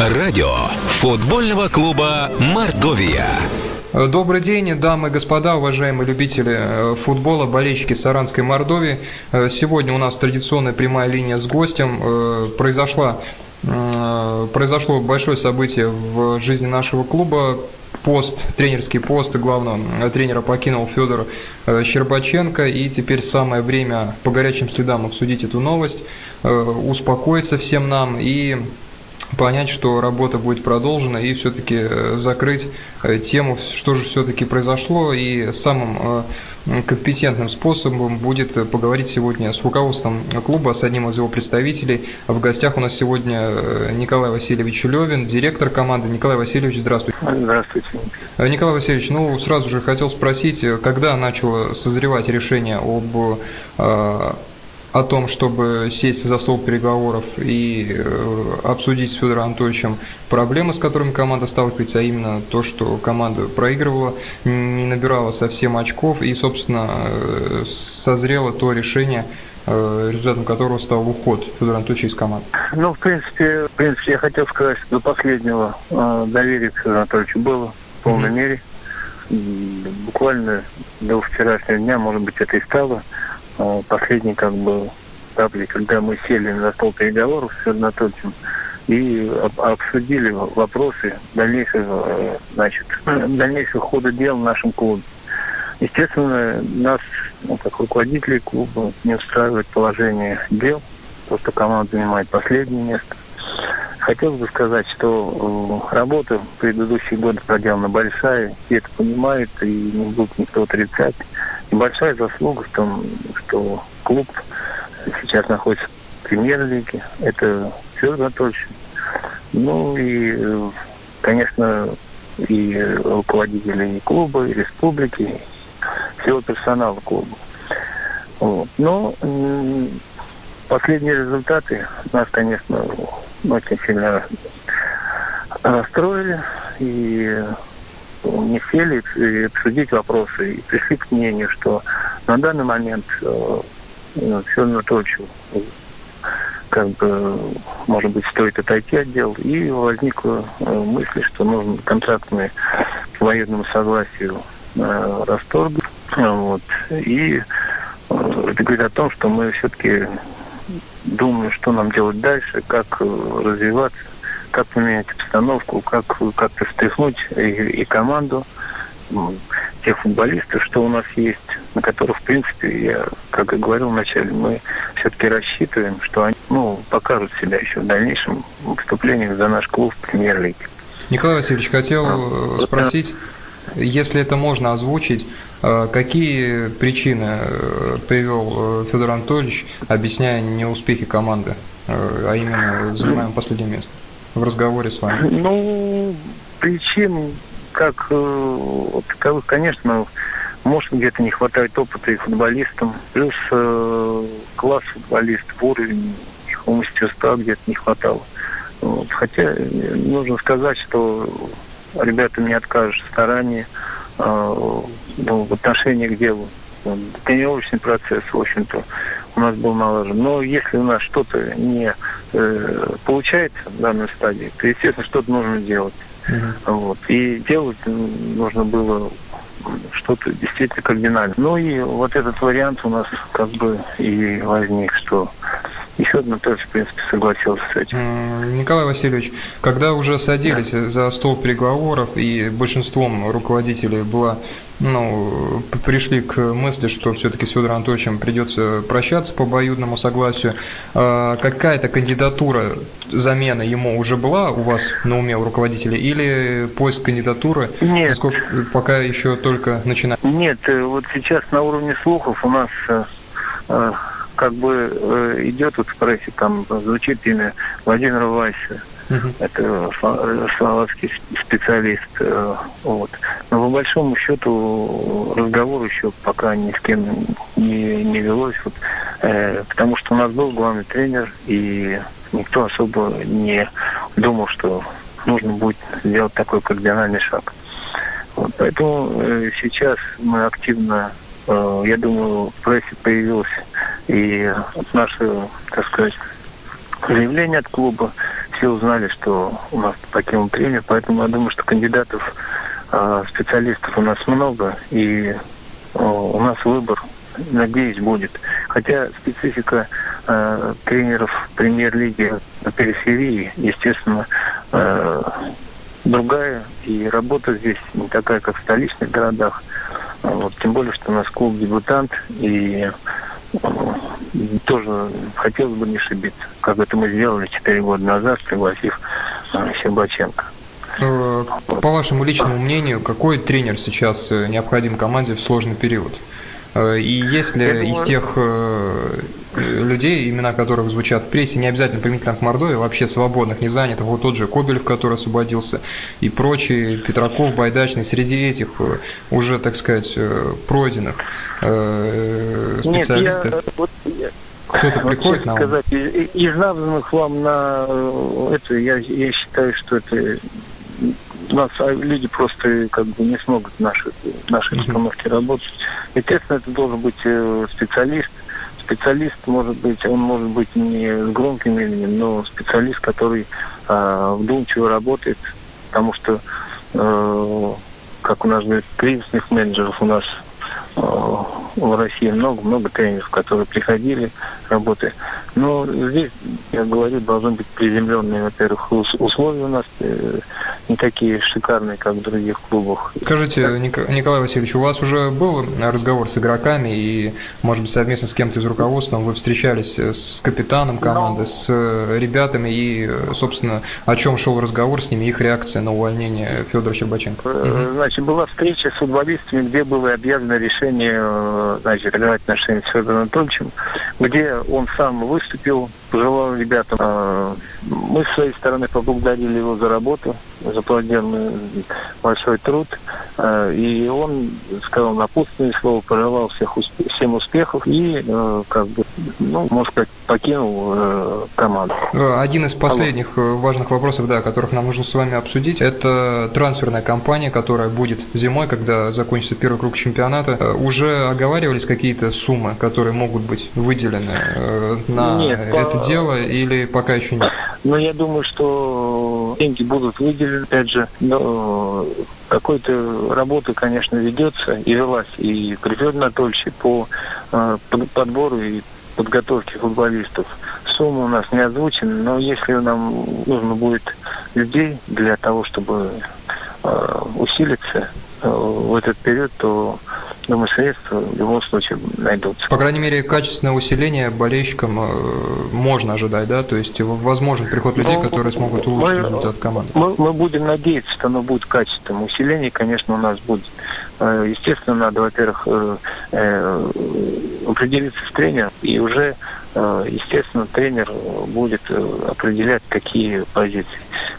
Радио футбольного клуба «Мордовия». Добрый день, дамы и господа, уважаемые любители э, футбола, болельщики Саранской Мордовии. Э, сегодня у нас традиционная прямая линия с гостем. Э, произошла, произошло большое событие в жизни нашего клуба. Пост, тренерский пост главного тренера покинул Федор Щербаченко. И теперь самое время по горячим следам обсудить эту новость, успокоиться всем нам и понять, что работа будет продолжена и все-таки э, закрыть э, тему, что же все-таки произошло, и самым э, компетентным способом будет поговорить сегодня с руководством клуба, с одним из его представителей. В гостях у нас сегодня Николай Васильевич Левин, директор команды. Николай Васильевич, здравствуйте. Здравствуйте. Николай Васильевич, ну сразу же хотел спросить, когда начало созревать решение об о том, чтобы сесть за стол переговоров и э, обсудить с Федором Анатольевичем проблемы, с которыми команда сталкивается, а именно то, что команда проигрывала, не набирала совсем очков и, собственно, э, созрело то решение, э, результатом которого стал уход Федора Анатольевича из команды? Ну, в принципе, в принципе, я хотел сказать, что до последнего доверие к Федору Анатольевичу было в полной mm-hmm. мере. Буквально до вчерашнего дня, может быть, это и стало Э, последний как бы этапе, когда мы сели на стол переговоров с Анатольевичем и обсудили вопросы дальнейшего, э, значит, дальнейшего хода дел в нашем клубе. Естественно, нас, ну, как руководителей клуба, не устраивает положение дел, то, что команда занимает последнее место. Хотелось бы сказать, что э, работа в предыдущие годы проделана большая, все это понимают, и не будет никто отрицать большая заслуга в том, что клуб сейчас находится в премьер-лиге. Это Федор Анатольевич. Ну и, конечно, и руководители клуба, и республики, и всего персонала клуба. Вот. Но последние результаты нас, конечно, очень сильно расстроили. И не сели и обсудить вопросы и пришли к мнению, что на данный момент э, все равно то, как бы, может быть, стоит отойти от дел. И возникла э, мысль, что нужно контрактные по военному согласию э, расторгнуть. Вот. И э, это говорит о том, что мы все-таки думаем, что нам делать дальше, как э, развиваться как поменять обстановку, как как-то встряхнуть и, и команду, тех футболистов, что у нас есть, на которых, в принципе, я, как и говорил вначале, мы все-таки рассчитываем, что они ну, покажут себя еще в дальнейшем выступлениях за наш клуб в премьер-лиге. Николай Васильевич, хотел а, э, спросить, если это можно озвучить, э, какие причины э, привел Федор Анатольевич, объясняя неуспехи команды, а именно занимаем последнее место? В разговоре с вами? Ну, причин как э, таковых, конечно, может где-то не хватает опыта и футболистам, плюс э, класс футболистов, уровень их мастерства где-то не хватало. Вот. Хотя нужно сказать, что ребята не откажут старания э, ну, в отношении к делу. Тренировочный процесс, в общем-то, у нас был налажен. Но если у нас что-то не э, получается в данной стадии, то, естественно, что-то нужно делать. Uh-huh. Вот. И делать нужно было что-то действительно кардинально. Ну и вот этот вариант у нас как бы и возник, что еще тоже, в принципе, согласился с этим. Николай Васильевич, когда уже садились да. за стол переговоров и большинством руководителей было, ну, пришли к мысли, что все-таки с Федором Анатольевичем придется прощаться по обоюдному согласию, а какая-то кандидатура замена ему уже была у вас на уме у руководителя или поиск кандидатуры Нет. Насколько, пока еще только начинает? Нет, э, вот сейчас на уровне слухов у нас э, э, как бы э, идет вот в прессе, там звучит имя Владимира Вайса. Uh-huh. Это словацкий специалист. Э, вот. Но по большому счету разговор еще пока ни с кем не, не велось. Вот, э, потому что у нас был главный тренер, и никто особо не думал, что нужно будет сделать такой кардинальный шаг. Вот, поэтому э, сейчас мы активно, э, я думаю, в прессе появилась и наше, так сказать, заявление от клуба. все узнали, что у нас покинул тренер, поэтому я думаю, что кандидатов, э, специалистов у нас много, и у нас выбор, надеюсь, будет. Хотя специфика э, тренеров премьер-лиги на периферии, естественно, э, другая, и работа здесь не такая, как в столичных городах. Вот, тем более, что у нас клуб дебютант, и тоже хотелось бы не ошибиться, как это мы сделали 4 года назад, пригласив Щербаченко. Э, по вашему личному мнению, какой тренер сейчас э, необходим команде в сложный период? Э, и есть ли думаю... из тех людей, имена которых звучат в прессе, не обязательно применительно к Мордовии, вообще свободных, не занятых, вот тот же Кобелев, который освободился, и прочие, Петраков, Байдачный, среди этих уже, так сказать, пройденных специалистов? Нет, я, вот, кто-то приходит на сказать, из, из названных вам на это, я, я считаю, что это нас а, люди просто как бы не смогут в нашей, в нашей установке работать. Естественно, это должен быть э, специалист. Специалист может быть, он может быть не с громким именем, но специалист, который э, вдумчиво работает, потому что, э, как у нас говорят, кризисных менеджеров у нас э, в России много-много тренеров, которые приходили, работы. Но здесь, я говорю, должны быть приземленные, во-первых, условия у нас э, не такие шикарные, как в других клубах. Скажите, Николай Васильевич, у вас уже был разговор с игроками и, может быть, совместно с кем-то из руководства вы встречались с капитаном команды, с э, ребятами и, собственно, о чем шел разговор с ними, их реакция на увольнение Федора Щербаченко? Значит, была встреча с футболистами, где было объявлено решение, значит, разорвать отношения с Федором Анатольевичем, где он сам выступил, пожелал ребятам. Мы с своей стороны поблагодарили его за работу, за проделанный большой труд. А, и он сказал напутственное слово, пожелал всех успех, всем успехов и, э, как бы, ну, можно сказать, покинул э, команду. Один из последних Алло. важных вопросов, да, которых нам нужно с вами обсудить, это трансферная кампания, которая будет зимой, когда закончится первый круг чемпионата. Э, уже оговаривались какие-то суммы, которые могут быть выделены на Нет, это по... дело или пока еще нет? Ну, я думаю, что деньги будут выделены, опять же, но какой-то работа, конечно, ведется и велась и при Федоре по э, подбору и подготовке футболистов. Сумма у нас не озвучена, но если нам нужно будет людей для того, чтобы э, усилиться э, в этот период, то думаю, средства в любом случае найдутся. По крайней мере, качественное усиление болельщикам э, можно ожидать, да? То есть возможен приход людей, ну, которые смогут улучшить мы, результат команды. Мы, мы будем надеяться, что оно будет качественным. Усиление, конечно, у нас будет. Э, естественно, надо, во-первых, э, определиться с тренером и уже естественно, тренер будет определять, какие позиции.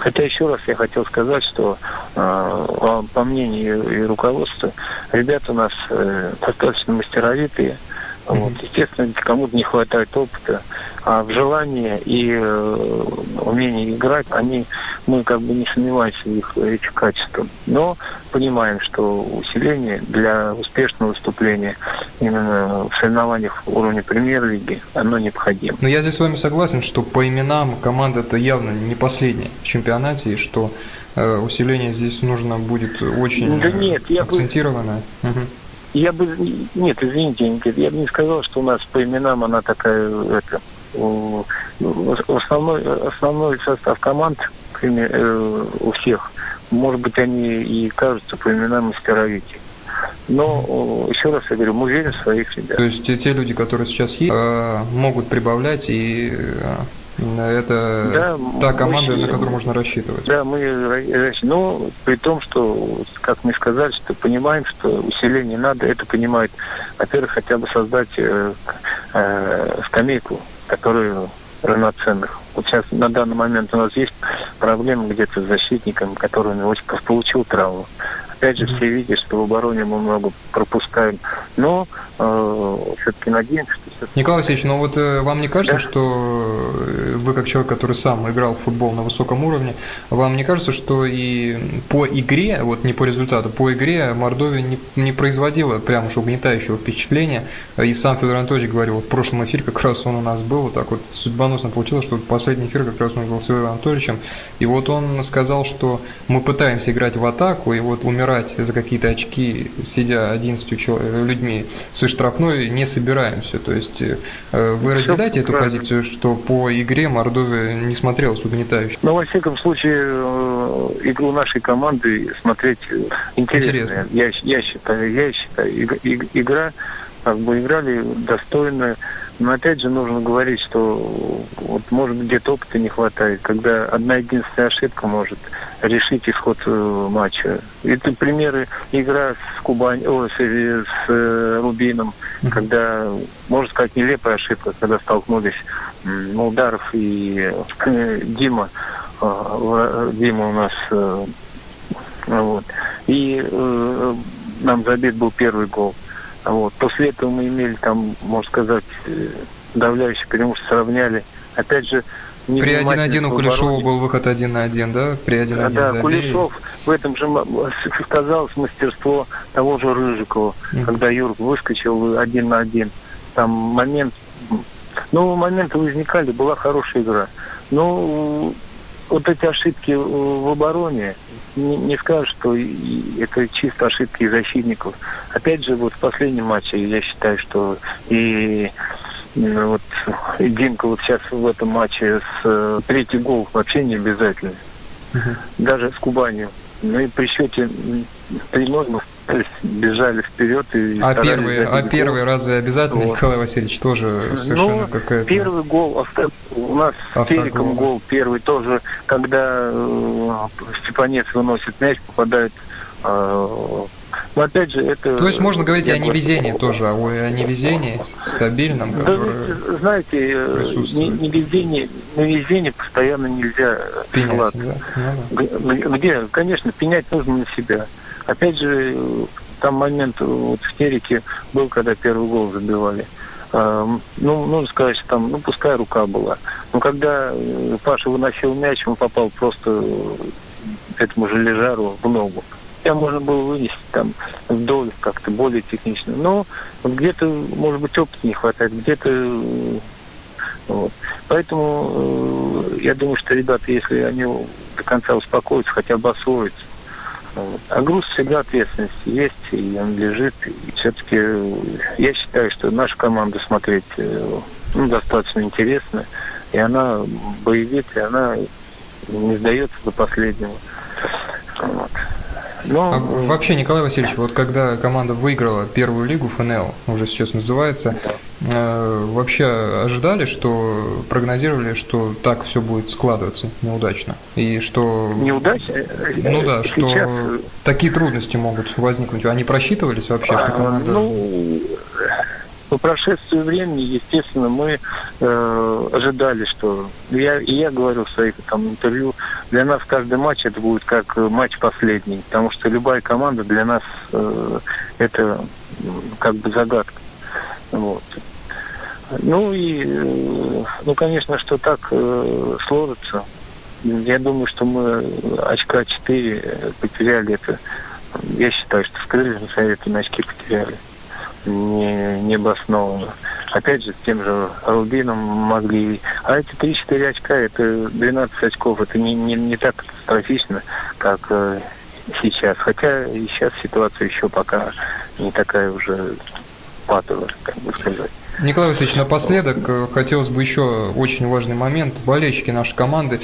Хотя еще раз я хотел сказать, что э, по мнению и руководства, ребята у нас э, достаточно мастеровитые. Mm-hmm. Вот, естественно, кому-то не хватает опыта, а в желании и э, умении играть, они, мы как бы не сомневаемся в их этих качествах. Но понимаем, что усиление для успешного выступления именно в соревнованиях уровня премьер-лиги, оно необходимо. Но я здесь с вами согласен, что по именам команда это явно не последняя в чемпионате, и что э, усиление здесь нужно будет очень да нет, акцентированное. Я бы... Угу. Я бы, нет, извините, я бы не сказал, что у нас по именам она такая, это, основной, основной состав команд э, у всех, может быть, они и кажутся по именам мастеровики. Но, еще раз я говорю, мы верим в своих ребят. То есть те люди, которые сейчас есть, э, могут прибавлять и э, это да, та команда, мы, на которую можно рассчитывать. Да, мы но при том, что, как мы сказали, что понимаем, что усиление надо, это понимает, во-первых, хотя бы создать э, э, скамейку, которую равноценных. Вот сейчас на данный момент у нас есть проблема где-то с защитником, который Осипов получил травму. Опять же, все видят, что в обороне мы много пропускаем. Но э, все-таки надеемся, что... Николай Васильевич, ну вот э, вам не кажется, да? что э, вы как человек, который сам играл в футбол на высоком уровне, вам не кажется, что и по игре, вот не по результату, по игре Мордовия не, не производила прям уж угнетающего впечатления, и сам Федор Анатольевич говорил, вот в прошлом эфире как раз он у нас был, вот так вот судьбоносно получилось, что последний эфир как раз он был с Федором Анатольевичем, и вот он сказал, что мы пытаемся играть в атаку, и вот умирать за какие-то очки, сидя 11 людьми с штрафной, не собираемся. То есть э, вы разделяете эту позицию, что по игре Мордовия не смотрелась угнетающе? Ну, во всяком случае, э, игру нашей команды смотреть интересно. интересно. Я, я считаю, я считаю, игра как бы играли достойно. Но опять же нужно говорить, что вот может быть где-то опыта не хватает, когда одна единственная ошибка может решить исход э, матча. Это примеры игра с Кубань, о, с, с э, Рубином, когда, можно сказать, нелепая ошибка, когда столкнулись Молдаров и э, Дима. Дима у нас вот. И э, нам забит был первый гол. Вот. После этого мы имели там, можно сказать, давляющее преимущество, сравняли. Опять же, при 1-1 у Кулешова был выход 1 на 1, да? При 1-1 Да, забили. Кулешов в этом же сказалось мастерство того же Рыжикова, mm. когда Юрк выскочил 1 на 1. Там момент... Ну, моменты возникали, была хорошая игра. Но вот эти ошибки в обороне, не, не скажешь, что это чисто ошибки защитников. Опять же, вот в последнем матче я считаю, что и вот Димка вот сейчас в этом матче с э, третий гол вообще не обязательно. Uh-huh. Даже с Кубанью. Ну и при счете 3-0 мы бежали вперед и А первый, а первый разве обязательно, вот. Николай Васильевич, тоже совершенно ну, какая-то... Первый гол, авто, у нас Автогол. с Феликом гол первый тоже, когда э, Степанец выносит мяч, попадает э, но опять же, это... То есть можно говорить о невезении тоже, о, о невезении стабильном, которое да, Знаете, э, невезение, невезение постоянно нельзя пенять, да? Ну, да. Где, конечно, пенять нужно на себя. Опять же, там момент вот в Тереке был, когда первый гол забивали. Ну, нужно сказать, что там, ну, пускай рука была. Но когда э, Паша выносил мяч, он попал просто этому же лежару в ногу. Я можно было вынести там вдоль как-то более технично. Но где-то, может быть, опыта не хватает, где-то э, вот. Поэтому э, я думаю, что ребята, если они до конца успокоятся, хотя бы освоятся, вот. А груз всегда ответственность есть, и он лежит. И все-таки я считаю, что наша команда смотреть э, ну, достаточно интересно. И она боевит, и она не сдается до последнего. Вот. Но... А вообще, Николай Васильевич, вот когда команда выиграла первую лигу ФНЛ, уже сейчас называется, э, вообще ожидали, что прогнозировали, что так все будет складываться неудачно? И что... Неудачно? Ну да, что сейчас... такие трудности могут возникнуть. Они просчитывались вообще, что команда... Ну, по прошествии времени, естественно, мы э, ожидали, что я и я говорил в своих там интервью, для нас каждый матч это будет как матч последний, потому что любая команда для нас э, это как бы загадка. Вот. Ну и, э, ну, конечно, что так э, сложится. Я думаю, что мы очка 4 потеряли это. Я считаю, что скрыли на совете на очки потеряли не, не обоснованно. Опять же, с тем же Рубином могли... А эти 3-4 очка, это 12 очков, это не, не, не так катастрофично, как э, сейчас. Хотя и сейчас ситуация еще пока не такая уже патовая, как бы сказать. Николай Васильевич, напоследок э, хотелось бы еще очень важный момент. Болельщики нашей команды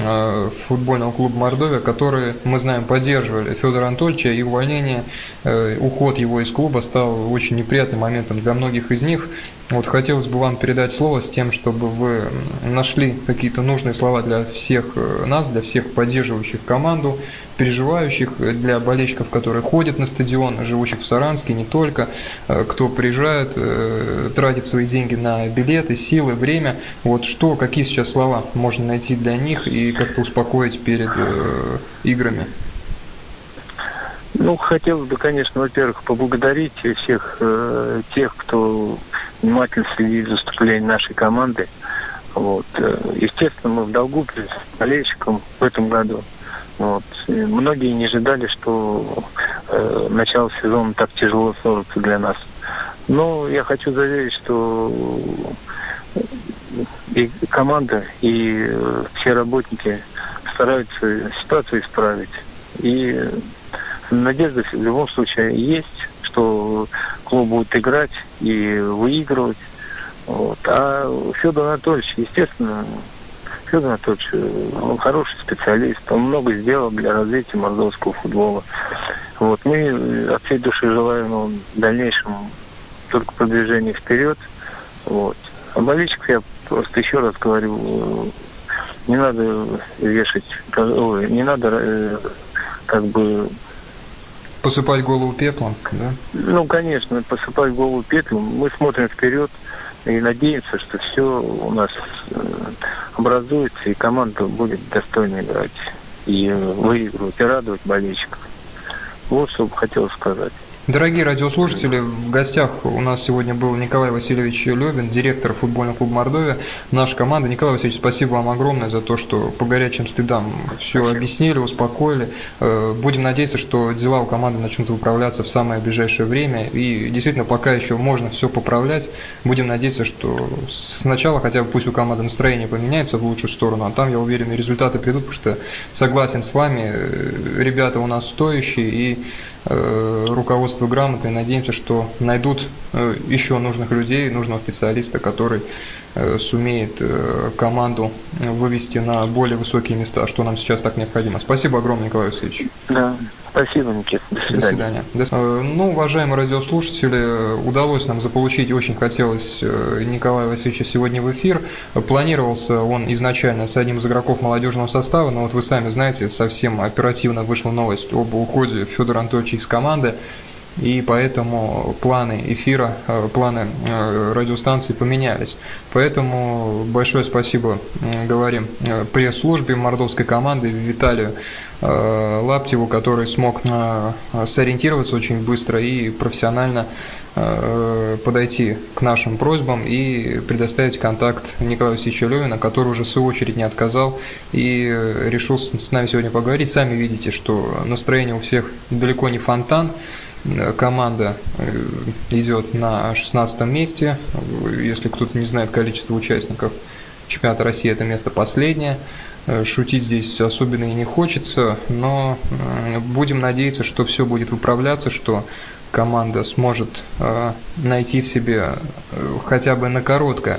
Э, футбольного клуба Мордовия, которые, мы знаем, поддерживали Федора Анатольевича, и увольнение, э, уход его из клуба стал очень неприятным моментом для многих из них. Вот хотелось бы вам передать слово с тем, чтобы вы нашли какие-то нужные слова для всех э, нас, для всех поддерживающих команду, переживающих, для болельщиков, которые ходят на стадион, живущих в Саранске, не только, кто приезжает, тратит свои деньги на билеты, силы, время. Вот что, какие сейчас слова можно найти для них и как-то успокоить перед э, играми? Ну, хотелось бы, конечно, во-первых, поблагодарить всех э, тех, кто внимательно следит за выступлением нашей команды. Вот. Э, естественно, мы в долгу перед болельщиком в этом году. Вот. Многие не ожидали, что э, начало сезона так тяжело сложится для нас. Но я хочу заверить, что и команда, и э, все работники стараются ситуацию исправить. И надежда в любом случае есть, что клуб будет играть и выигрывать. Вот. А Федор Анатольевич, естественно, Федор Анатольевич, он хороший специалист, он много сделал для развития мордовского футбола. Вот. Мы от всей души желаем ему в дальнейшем только продвижения вперед. Вот. А болельщиков я просто еще раз говорю, не надо вешать, не надо э, как бы Посыпать голову пеплом, да? Ну, конечно, посыпать голову пеплом. Мы смотрим вперед и надеемся, что все у нас э, образуется, и команда будет достойно играть, и выигрывать, и радовать болельщиков. Вот что бы хотел сказать. Дорогие радиослушатели, в гостях у нас сегодня был Николай Васильевич Левин, директор футбольного клуба Мордовия, наша команда. Николай Васильевич, спасибо вам огромное за то, что по горячим стыдам все объяснили, успокоили. Э, будем надеяться, что дела у команды начнут выправляться в самое ближайшее время. И действительно, пока еще можно все поправлять, будем надеяться, что сначала хотя бы пусть у команды настроение поменяется в лучшую сторону, а там, я уверен, и результаты придут, потому что согласен с вами, э, ребята у нас стоящие, и Э, руководство грамоты. Надеемся, что найдут э, еще нужных людей, нужного специалиста, который э, сумеет команду вывести на более высокие места, что нам сейчас так необходимо. Спасибо огромное, Николай Васильевич. Да, спасибо, Никит. До свидания. До свидания. Ну, уважаемые радиослушатели, удалось нам заполучить, очень хотелось Николая Васильевича сегодня в эфир. Планировался он изначально с одним из игроков молодежного состава, но вот вы сами знаете, совсем оперативно вышла новость об уходе Федора Анатольевича из команды, и поэтому планы эфира, э, планы э, радиостанции поменялись. Поэтому большое спасибо говорим э, пресс-службе мордовской команды Виталию Лаптеву, который смог сориентироваться очень быстро и профессионально подойти к нашим просьбам и предоставить контакт Николая Васильевича Левина, который уже в свою очередь не отказал и решил с нами сегодня поговорить. Сами видите, что настроение у всех далеко не фонтан, команда э, идет на 16 месте. Если кто-то не знает количество участников чемпионата России, это место последнее. Э, шутить здесь особенно и не хочется, но э, будем надеяться, что все будет выправляться, что команда сможет найти в себе хотя бы на короткое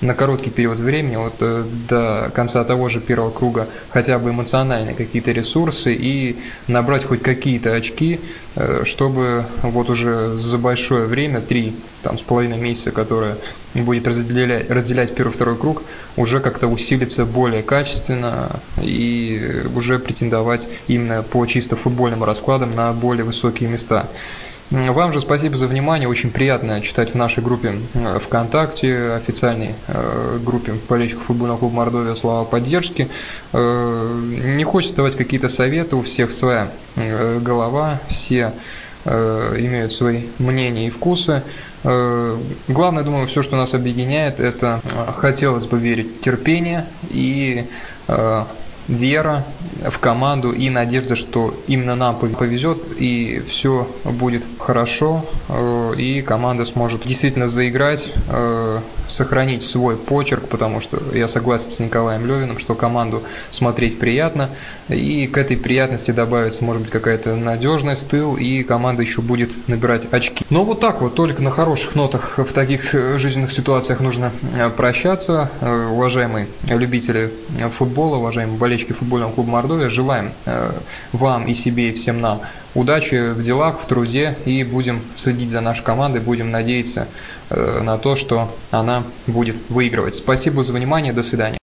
на короткий период времени, вот э, до конца того же первого круга, хотя бы эмоциональные какие-то ресурсы и набрать хоть какие-то очки, э, чтобы вот уже за большое время, три там, с половиной месяца, которое будет разделять, разделять первый-второй круг, уже как-то усилиться более качественно и уже претендовать именно по чисто футбольным раскладам на более высокие места. Вам же спасибо за внимание. Очень приятно читать в нашей группе э, ВКонтакте, официальной э, группе болельщиков футбольного клуба Мордовия слова поддержки. Э, не хочется давать какие-то советы, у всех своя голова, все имеют свои мнения и вкусы. Главное, думаю, все, что нас объединяет, это хотелось бы верить терпение и вера в команду и надежда, что именно нам повезет и все будет хорошо, э, и команда сможет действительно заиграть, э, сохранить свой почерк, потому что я согласен с Николаем Левиным, что команду смотреть приятно, и к этой приятности добавится, может быть, какая-то надежность, тыл, и команда еще будет набирать очки. Но вот так вот, только на хороших нотах в таких жизненных ситуациях нужно э, прощаться. Уважаемые любители футбола, уважаемые болельщики футбольного клуба Мордовия, желаем э, вам и себе, и всем нам удачи в делах, в труде, и будем следить за нашей командой, будем надеяться э, на то, что она будет выигрывать. Спасибо за внимание, до свидания.